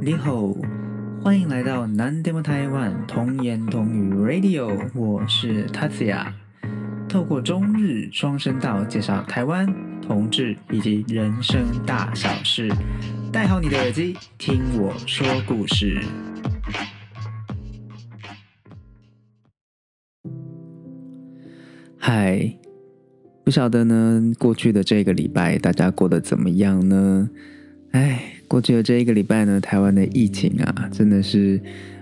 你好，欢迎来到南 demo 台湾童言童语 Radio，我是 Tatsuya，透过中日双声道介绍台湾同志以及人生大小事，戴好你的耳机，听我说故事。嗨，不晓得呢，过去的这个礼拜大家过得怎么样呢？哎，过去的这一个礼拜呢，台湾的疫情啊，真的是，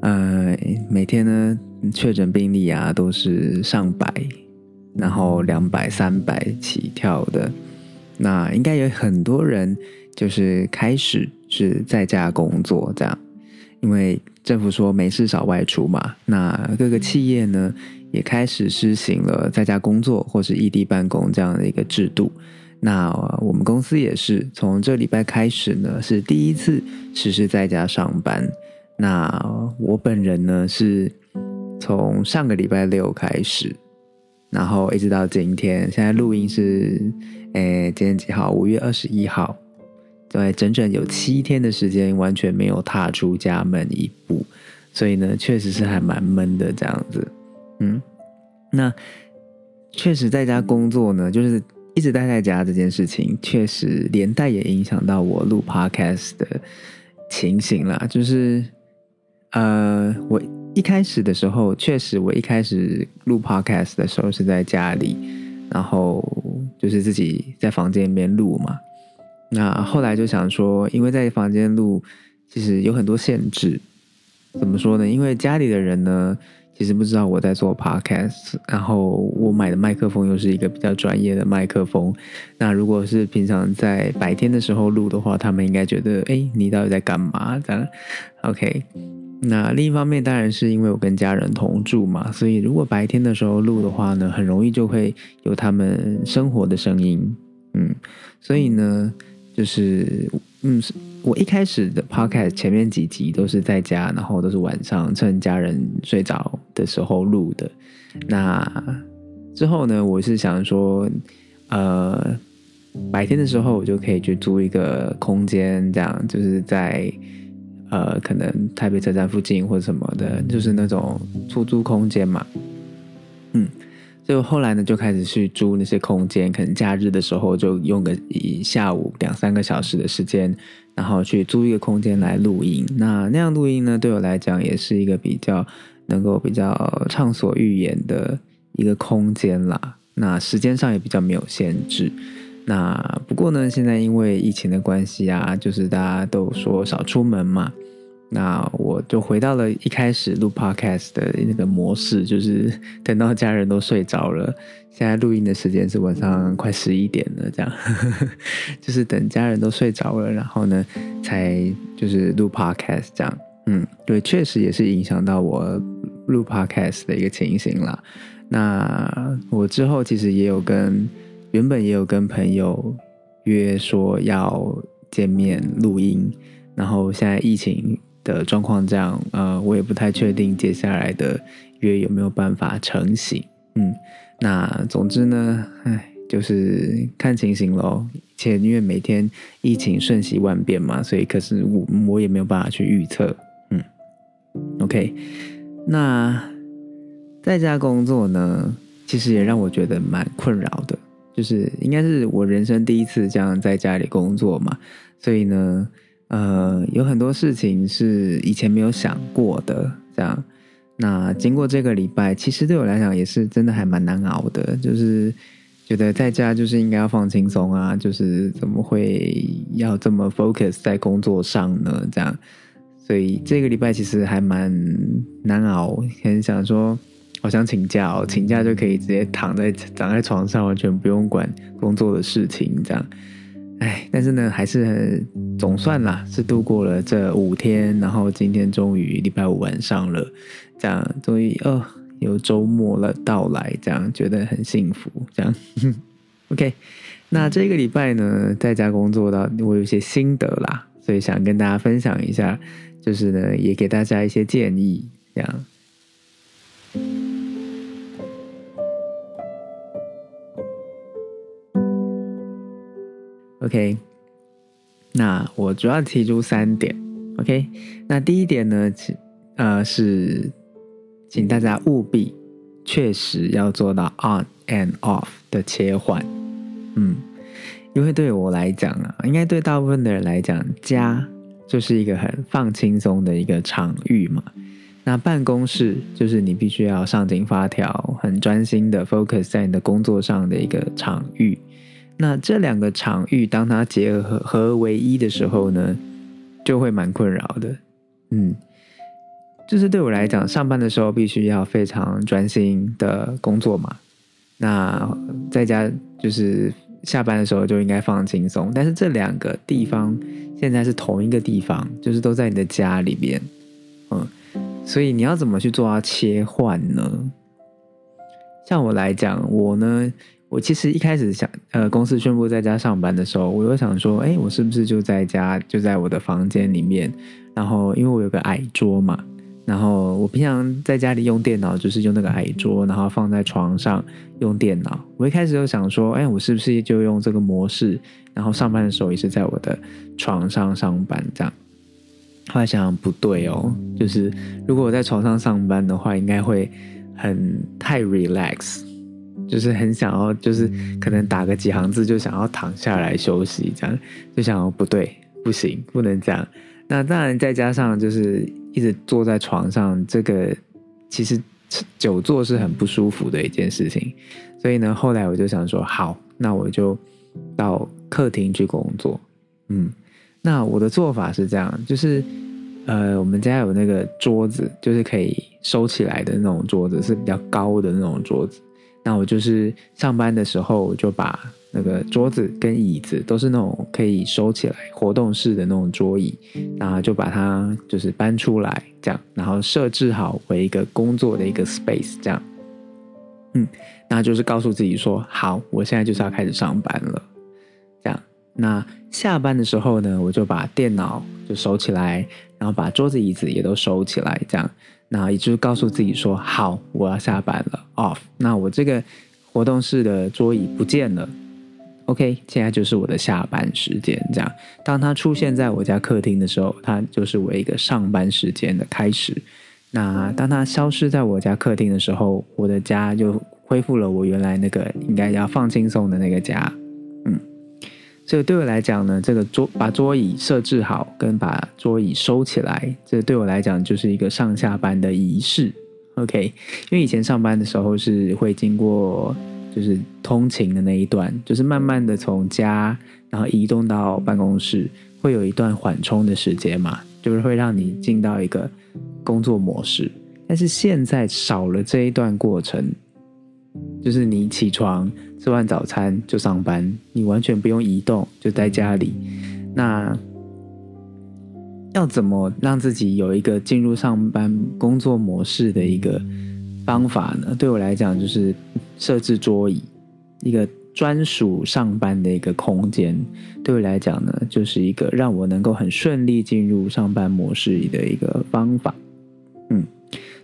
呃，每天呢确诊病例啊都是上百，然后两百、三百起跳的。那应该有很多人就是开始是在家工作这样，因为政府说没事少外出嘛。那各个企业呢也开始施行了在家工作或是异地办公这样的一个制度。那我们公司也是从这礼拜开始呢，是第一次实施在家上班。那我本人呢是从上个礼拜六开始，然后一直到今天，现在录音是，诶，今天几号？五月二十一号，对，整整有七天的时间完全没有踏出家门一步，所以呢，确实是还蛮闷的这样子。嗯，那确实在家工作呢，就是。一直待在家这件事情，确实连带也影响到我录 podcast 的情形啦。就是，呃，我一开始的时候，确实我一开始录 podcast 的时候是在家里，然后就是自己在房间里面录嘛。那后来就想说，因为在房间录，其实有很多限制。怎么说呢？因为家里的人呢。其实不知道我在做 podcast，然后我买的麦克风又是一个比较专业的麦克风。那如果是平常在白天的时候录的话，他们应该觉得，哎，你到底在干嘛？这样，OK。那另一方面，当然是因为我跟家人同住嘛，所以如果白天的时候录的话呢，很容易就会有他们生活的声音。嗯，所以呢，就是。嗯，我一开始的 podcast 前面几集都是在家，然后都是晚上趁家人睡着的时候录的。那之后呢，我是想说，呃，白天的时候我就可以去租一个空间，这样就是在呃，可能台北车站附近或者什么的，就是那种出租空间嘛。嗯。就后来呢，就开始去租那些空间，可能假日的时候就用个一下午两三个小时的时间，然后去租一个空间来录音。那那样录音呢，对我来讲也是一个比较能够比较畅所欲言的一个空间啦。那时间上也比较没有限制。那不过呢，现在因为疫情的关系啊，就是大家都说少出门嘛。那我就回到了一开始录 podcast 的那个模式，就是 等到家人都睡着了。现在录音的时间是晚上快十一点了，这样，就是等家人都睡着了，然后呢，才就是录 podcast 这样。嗯，对，确实也是影响到我录 podcast 的一个情形啦。那我之后其实也有跟原本也有跟朋友约说要见面录音，然后现在疫情。的状况这样，呃，我也不太确定接下来的约有没有办法成型。嗯，那总之呢，唉，就是看情形喽。且因为每天疫情瞬息万变嘛，所以可是我我也没有办法去预测。嗯，OK，那在家工作呢，其实也让我觉得蛮困扰的，就是应该是我人生第一次这样在家里工作嘛，所以呢。呃，有很多事情是以前没有想过的，这样。那经过这个礼拜，其实对我来讲也是真的还蛮难熬的，就是觉得在家就是应该要放轻松啊，就是怎么会要这么 focus 在工作上呢？这样，所以这个礼拜其实还蛮难熬，很想说，好想请假哦，请假就可以直接躺在躺在床上，完全不用管工作的事情，这样。哎，但是呢，还是总算啦，是度过了这五天，然后今天终于礼拜五晚上了，这样终于哦有周末了到来，这样觉得很幸福，这样。OK，那这个礼拜呢，在家工作到我有些心得啦，所以想跟大家分享一下，就是呢，也给大家一些建议，这样。OK，那我主要提出三点，OK，那第一点呢，呃是，请大家务必确实要做到 on and off 的切换。嗯，因为对我来讲啊，应该对大部分的人来讲，家就是一个很放轻松的一个场域嘛。那办公室就是你必须要上紧发条，很专心的 focus 在你的工作上的一个场域。那这两个场域当它结合合为一的时候呢，就会蛮困扰的。嗯，就是对我来讲，上班的时候必须要非常专心的工作嘛。那在家就是下班的时候就应该放轻松。但是这两个地方现在是同一个地方，就是都在你的家里边。嗯。所以你要怎么去做到切换呢？像我来讲，我呢，我其实一开始想，呃，公司宣布在家上班的时候，我有想说，哎，我是不是就在家，就在我的房间里面？然后因为我有个矮桌嘛，然后我平常在家里用电脑，就是用那个矮桌，然后放在床上用电脑。我一开始就想说，哎，我是不是就用这个模式，然后上班的时候也是在我的床上上班这样？后来想想不对哦，就是如果我在床上上班的话，应该会很太 relax，就是很想要，就是可能打个几行字就想要躺下来休息，这样就想要不对，不行，不能这样。那当然再加上就是一直坐在床上，这个其实久坐是很不舒服的一件事情。所以呢，后来我就想说，好，那我就到客厅去工作，嗯。那我的做法是这样，就是，呃，我们家有那个桌子，就是可以收起来的那种桌子，是比较高的那种桌子。那我就是上班的时候，就把那个桌子跟椅子都是那种可以收起来、活动式的那种桌椅，然后就把它就是搬出来，这样，然后设置好为一个工作的一个 space，这样。嗯，那就是告诉自己说，好，我现在就是要开始上班了，这样。那下班的时候呢，我就把电脑就收起来，然后把桌子椅子也都收起来，这样，那也就是告诉自己说，好，我要下班了，off。那我这个活动室的桌椅不见了，OK，现在就是我的下班时间，这样。当它出现在我家客厅的时候，它就是我一个上班时间的开始。那当它消失在我家客厅的时候，我的家就恢复了我原来那个应该要放轻松的那个家。这个对我来讲呢，这个桌把桌椅设置好，跟把桌椅收起来，这对我来讲就是一个上下班的仪式。OK，因为以前上班的时候是会经过就是通勤的那一段，就是慢慢的从家然后移动到办公室，会有一段缓冲的时间嘛，就是会让你进到一个工作模式。但是现在少了这一段过程。就是你起床吃完早餐就上班，你完全不用移动，就在家里。那要怎么让自己有一个进入上班工作模式的一个方法呢？对我来讲，就是设置桌椅，一个专属上班的一个空间。对我来讲呢，就是一个让我能够很顺利进入上班模式的一个方法。嗯。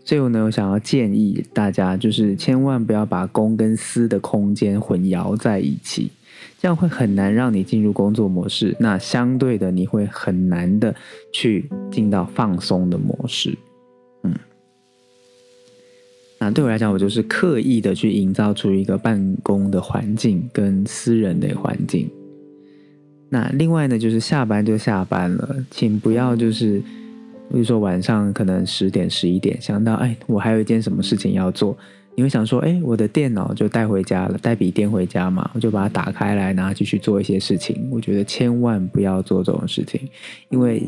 所以呢，我想要建议大家，就是千万不要把公跟私的空间混淆在一起，这样会很难让你进入工作模式。那相对的，你会很难的去进到放松的模式。嗯，那对我来讲，我就是刻意的去营造出一个办公的环境跟私人的环境。那另外呢，就是下班就下班了，请不要就是。比如说晚上可能十点十一点想到哎，我还有一件什么事情要做，你会想说哎，我的电脑就带回家了，带笔电回家嘛，我就把它打开来，然后继续做一些事情。我觉得千万不要做这种事情，因为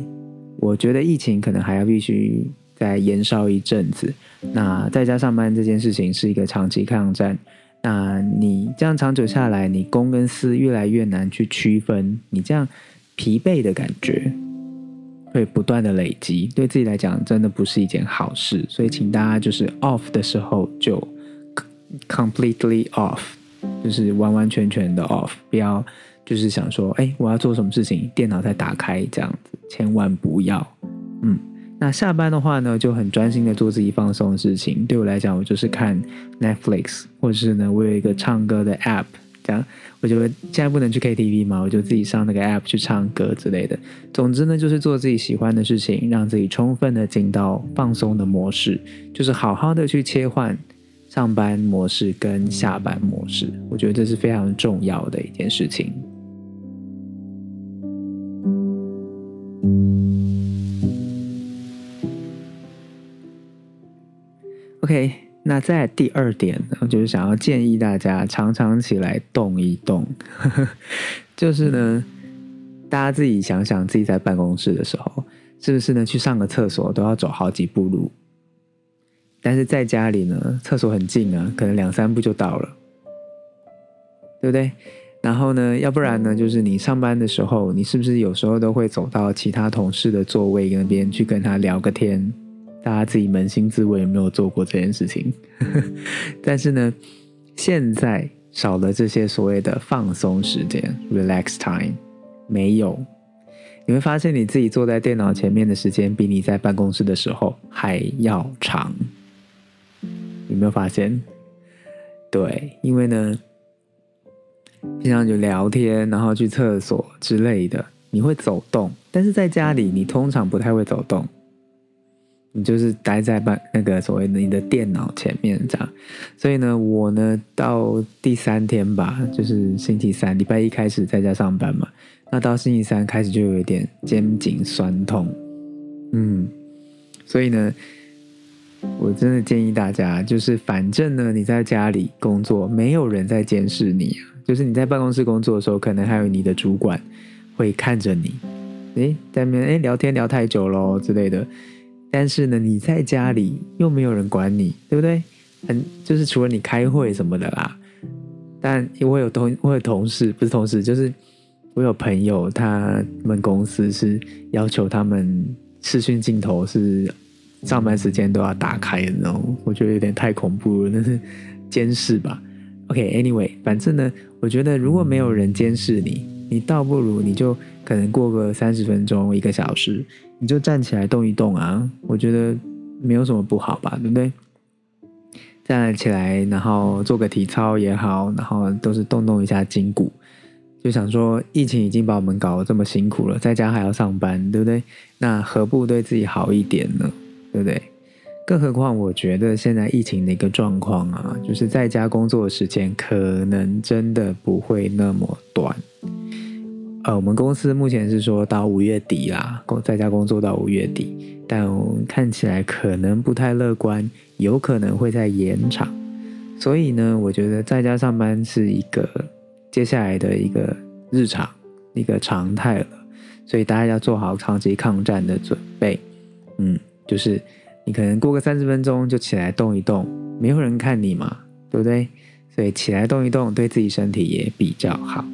我觉得疫情可能还要必须再延烧一阵子。那在家上班这件事情是一个长期抗战，那你这样长久下来，你公跟私越来越难去区分，你这样疲惫的感觉。会不断的累积，对自己来讲真的不是一件好事，所以请大家就是 off 的时候就 completely off，就是完完全全的 off，不要就是想说，哎，我要做什么事情，电脑再打开这样子，千万不要。嗯，那下班的话呢，就很专心的做自己放松的事情。对我来讲，我就是看 Netflix，或者是呢，我有一个唱歌的 app 这样，我就现在不能去 KTV 嘛，我就自己上那个 App 去唱歌之类的。总之呢，就是做自己喜欢的事情，让自己充分的进到放松的模式，就是好好的去切换上班模式跟下班模式。我觉得这是非常重要的一件事情。OK，那在第二点呢，就是想要建议大家常常起来动一动。就是呢，大家自己想想，自己在办公室的时候，是不是呢去上个厕所都要走好几步路？但是在家里呢，厕所很近啊，可能两三步就到了，对不对？然后呢，要不然呢，就是你上班的时候，你是不是有时候都会走到其他同事的座位那边去跟他聊个天？大家自己扪心自问，有没有做过这件事情？但是呢，现在少了这些所谓的放松时间 （relax time），没有，你会发现你自己坐在电脑前面的时间，比你在办公室的时候还要长。有没有发现？对，因为呢，平常就聊天，然后去厕所之类的，你会走动，但是在家里，你通常不太会走动。你就是待在办那个所谓的你的电脑前面这样，所以呢，我呢到第三天吧，就是星期三，礼拜一开始在家上班嘛，那到星期三开始就有一点肩颈酸痛，嗯，所以呢，我真的建议大家，就是反正呢你在家里工作，没有人在监视你啊，就是你在办公室工作的时候，可能还有你的主管会看着你，诶，在那边诶聊天聊太久喽之类的。但是呢，你在家里又没有人管你，对不对？很就是除了你开会什么的啦。但我有同我有同事，不是同事，就是我有朋友，他们公司是要求他们视讯镜头是上班时间都要打开的那种，我觉得有点太恐怖了，那是监视吧？OK，Anyway，反正呢，我觉得如果没有人监视你，你倒不如你就可能过个三十分钟、一个小时。你就站起来动一动啊，我觉得没有什么不好吧，对不对？站起来，然后做个体操也好，然后都是动动一下筋骨。就想说，疫情已经把我们搞得这么辛苦了，在家还要上班，对不对？那何不对自己好一点呢？对不对？更何况，我觉得现在疫情的一个状况啊，就是在家工作的时间可能真的不会那么短。呃，我们公司目前是说到五月底啦，工在家工作到五月底，但看起来可能不太乐观，有可能会再延长。所以呢，我觉得在家上班是一个接下来的一个日常，一个常态了。所以大家要做好长期抗战的准备。嗯，就是你可能过个三十分钟就起来动一动，没有人看你嘛，对不对？所以起来动一动，对自己身体也比较好。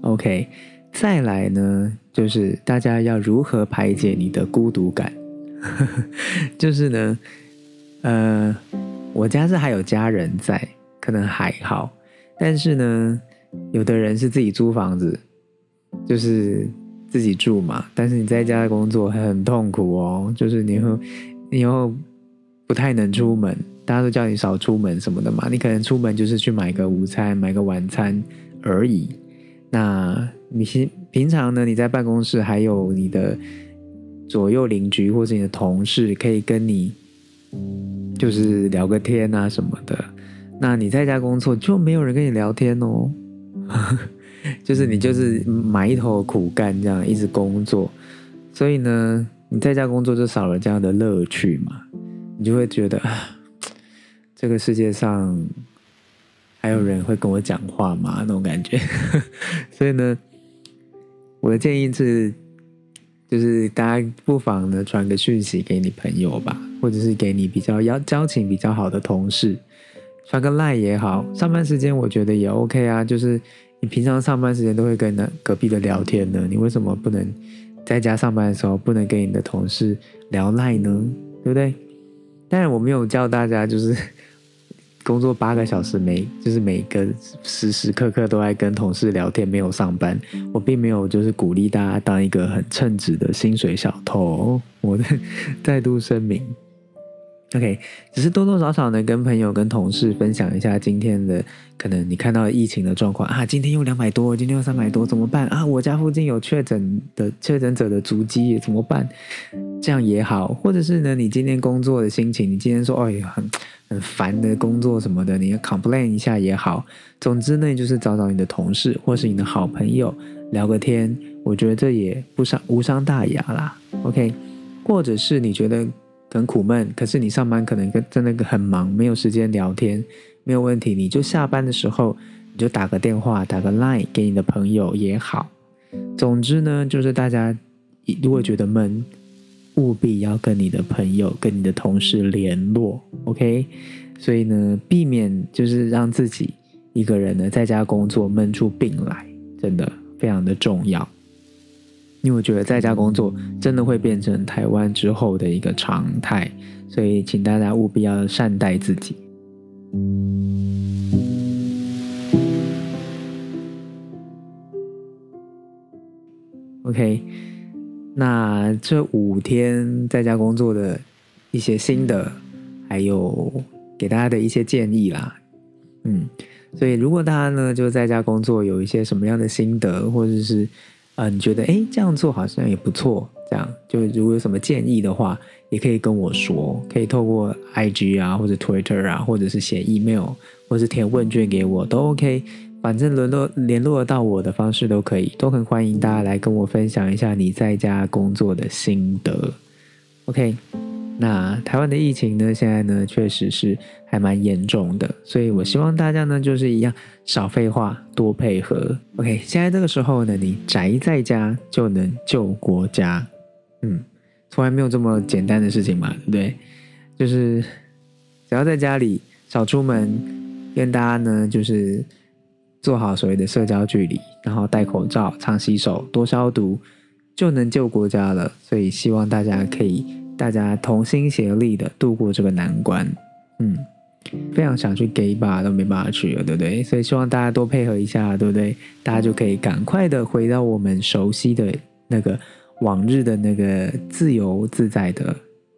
OK，再来呢，就是大家要如何排解你的孤独感？就是呢，呃，我家是还有家人在，可能还好，但是呢，有的人是自己租房子，就是自己住嘛。但是你在家工作很痛苦哦，就是你会你又不太能出门，大家都叫你少出门什么的嘛。你可能出门就是去买个午餐、买个晚餐而已。那你平平常呢？你在办公室还有你的左右邻居或者你的同事可以跟你就是聊个天啊什么的。那你在家工作就没有人跟你聊天哦，就是你就是埋头苦干这样一直工作，所以呢，你在家工作就少了这样的乐趣嘛，你就会觉得这个世界上。还有人会跟我讲话吗？那种感觉，所以呢，我的建议是，就是大家不妨呢传个讯息给你朋友吧，或者是给你比较要交情比较好的同事，传个赖也好。上班时间我觉得也 OK 啊，就是你平常上班时间都会跟那隔壁的聊天呢，你为什么不能在家上班的时候不能跟你的同事聊赖呢？对不对？当然我没有教大家就是。工作八个小时，每就是每个时时刻刻都在跟同事聊天，没有上班。我并没有就是鼓励大家当一个很称职的薪水小偷。我的再度声明。OK，只是多多少少呢，跟朋友、跟同事分享一下今天的可能你看到疫情的状况啊，今天又两百多，今天又三百多，怎么办啊？我家附近有确诊的确诊者的足迹，怎么办？这样也好，或者是呢，你今天工作的心情，你今天说，哎，很很烦的工作什么的，你要 complain 一下也好。总之呢，就是找找你的同事或是你的好朋友聊个天，我觉得这也不伤无伤大雅啦。OK，或者是你觉得。很苦闷，可是你上班可能跟真的很忙，没有时间聊天，没有问题，你就下班的时候你就打个电话，打个 line 给你的朋友也好。总之呢，就是大家如果觉得闷，务必要跟你的朋友、跟你的同事联络，OK？所以呢，避免就是让自己一个人呢在家工作闷出病来，真的非常的重要。因为我觉得在家工作真的会变成台湾之后的一个常态，所以请大家务必要善待自己。OK，那这五天在家工作的一些心得，还有给大家的一些建议啦，嗯，所以如果大家呢就在家工作有一些什么样的心得，或者是。啊，你觉得哎这样做好像也不错，这样。就如果有什么建议的话，也可以跟我说，可以透过 IG 啊或者 Twitter 啊，或者是写 email，或者是填问卷给我都 OK，反正联络联络到我的方式都可以，都很欢迎大家来跟我分享一下你在家工作的心得，OK。那台湾的疫情呢？现在呢，确实是还蛮严重的，所以我希望大家呢，就是一样少废话，多配合。OK，现在这个时候呢，你宅在家就能救国家，嗯，从来没有这么简单的事情嘛，对不对？就是只要在家里少出门，跟大家呢，就是做好所谓的社交距离，然后戴口罩、常洗手、多消毒，就能救国家了。所以希望大家可以。大家同心协力的度过这个难关，嗯，非常想去 gay 吧，都没办法去了，对不对？所以希望大家多配合一下，对不对？大家就可以赶快的回到我们熟悉的那个往日的那个自由自在的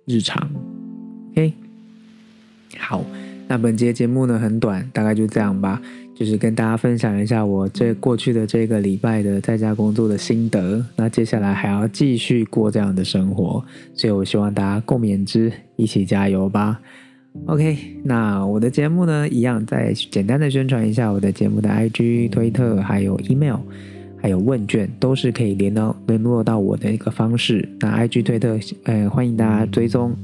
日常。OK，好，那本节节目呢很短，大概就这样吧。就是跟大家分享一下我这过去的这个礼拜的在家工作的心得。那接下来还要继续过这样的生活，所以我希望大家共勉之，一起加油吧。OK，那我的节目呢，一样再简单的宣传一下我的节目的 IG、推特，还有 email，还有问卷，都是可以连到联络到我的一个方式。那 IG、推特，呃，欢迎大家追踪。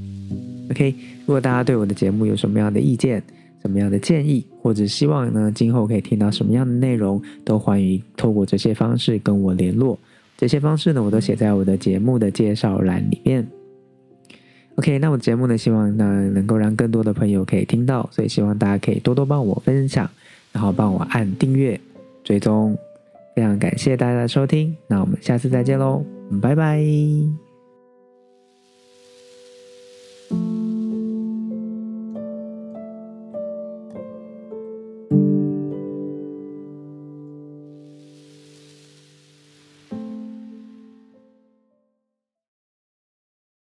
OK，如果大家对我的节目有什么样的意见，什么样的建议，或者希望呢？今后可以听到什么样的内容，都欢迎透过这些方式跟我联络。这些方式呢，我都写在我的节目的介绍栏里面。OK，那我节目呢，希望呢能够让更多的朋友可以听到，所以希望大家可以多多帮我分享，然后帮我按订阅、追踪。非常感谢大家的收听，那我们下次再见喽，拜拜。